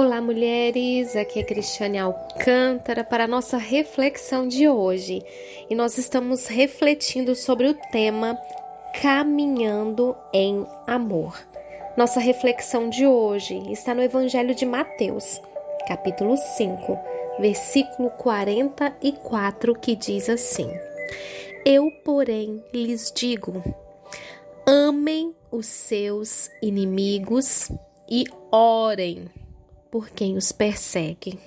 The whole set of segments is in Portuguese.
Olá, mulheres! Aqui é Cristiane Alcântara para a nossa reflexão de hoje. E nós estamos refletindo sobre o tema Caminhando em Amor. Nossa reflexão de hoje está no Evangelho de Mateus, capítulo 5, versículo 44, que diz assim: Eu, porém, lhes digo: amem os seus inimigos e orem por quem os persegue.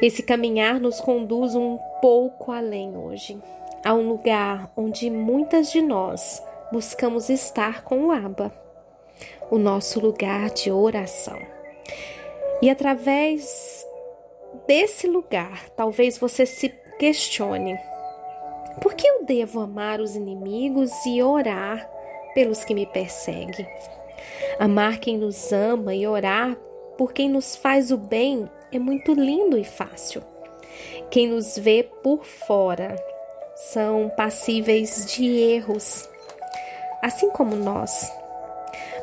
Esse caminhar nos conduz um pouco além hoje, a um lugar onde muitas de nós buscamos estar com o Abba, o nosso lugar de oração. E através desse lugar, talvez você se questione: por que eu devo amar os inimigos e orar pelos que me perseguem? Amar quem nos ama e orar por quem nos faz o bem é muito lindo e fácil. Quem nos vê por fora são passíveis de erros, assim como nós.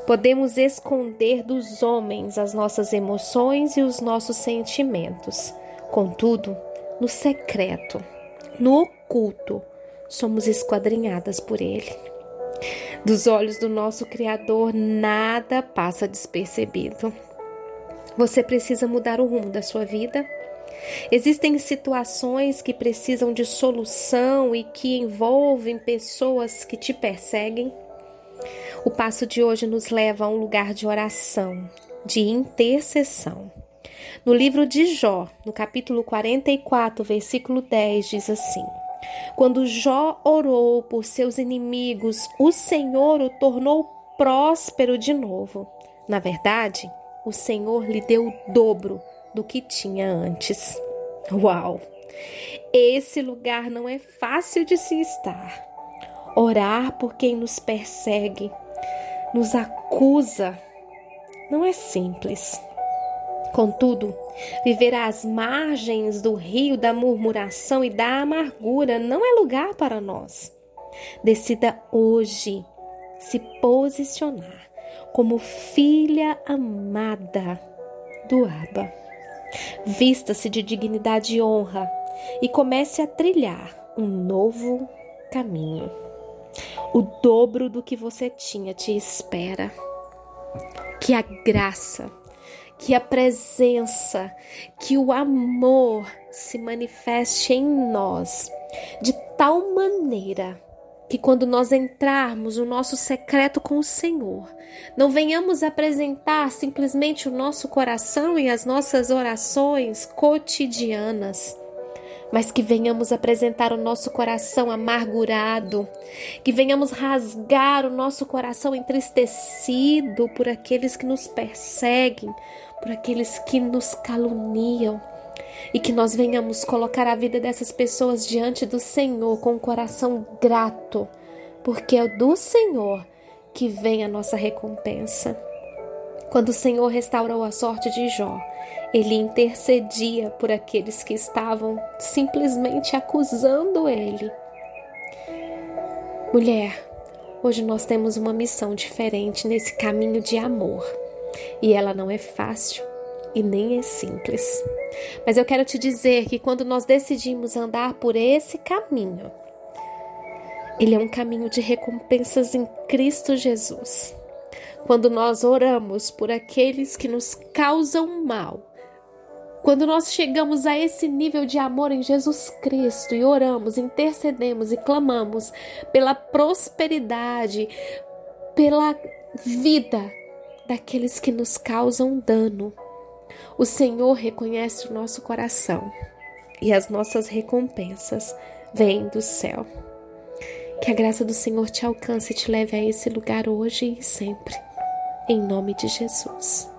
Podemos esconder dos homens as nossas emoções e os nossos sentimentos. Contudo, no secreto, no oculto, somos esquadrinhadas por Ele. Dos olhos do nosso Criador, nada passa despercebido. Você precisa mudar o rumo da sua vida. Existem situações que precisam de solução e que envolvem pessoas que te perseguem. O passo de hoje nos leva a um lugar de oração, de intercessão. No livro de Jó, no capítulo 44, versículo 10, diz assim: Quando Jó orou por seus inimigos, o Senhor o tornou próspero de novo. Na verdade, o Senhor lhe deu o dobro do que tinha antes. Uau! Esse lugar não é fácil de se estar. Orar por quem nos persegue, nos acusa, não é simples. Contudo, viver às margens do rio da murmuração e da amargura não é lugar para nós. Decida hoje se posicionar como filha amada do Abba. Vista-se de dignidade e honra e comece a trilhar um novo caminho. O dobro do que você tinha te espera. Que a graça, que a presença, que o amor se manifeste em nós de tal maneira que quando nós entrarmos o nosso secreto com o Senhor, não venhamos apresentar simplesmente o nosso coração e as nossas orações cotidianas, mas que venhamos apresentar o nosso coração amargurado, que venhamos rasgar o nosso coração entristecido por aqueles que nos perseguem, por aqueles que nos caluniam e que nós venhamos colocar a vida dessas pessoas diante do Senhor com um coração grato, porque é do Senhor que vem a nossa recompensa. Quando o Senhor restaurou a sorte de Jó, ele intercedia por aqueles que estavam simplesmente acusando ele. Mulher, hoje nós temos uma missão diferente nesse caminho de amor e ela não é fácil e nem é simples. Mas eu quero te dizer que quando nós decidimos andar por esse caminho, ele é um caminho de recompensas em Cristo Jesus. Quando nós oramos por aqueles que nos causam mal, quando nós chegamos a esse nível de amor em Jesus Cristo e oramos, intercedemos e clamamos pela prosperidade, pela vida daqueles que nos causam dano, o Senhor reconhece o nosso coração e as nossas recompensas vêm do céu. Que a graça do Senhor te alcance e te leve a esse lugar hoje e sempre. Em nome de Jesus.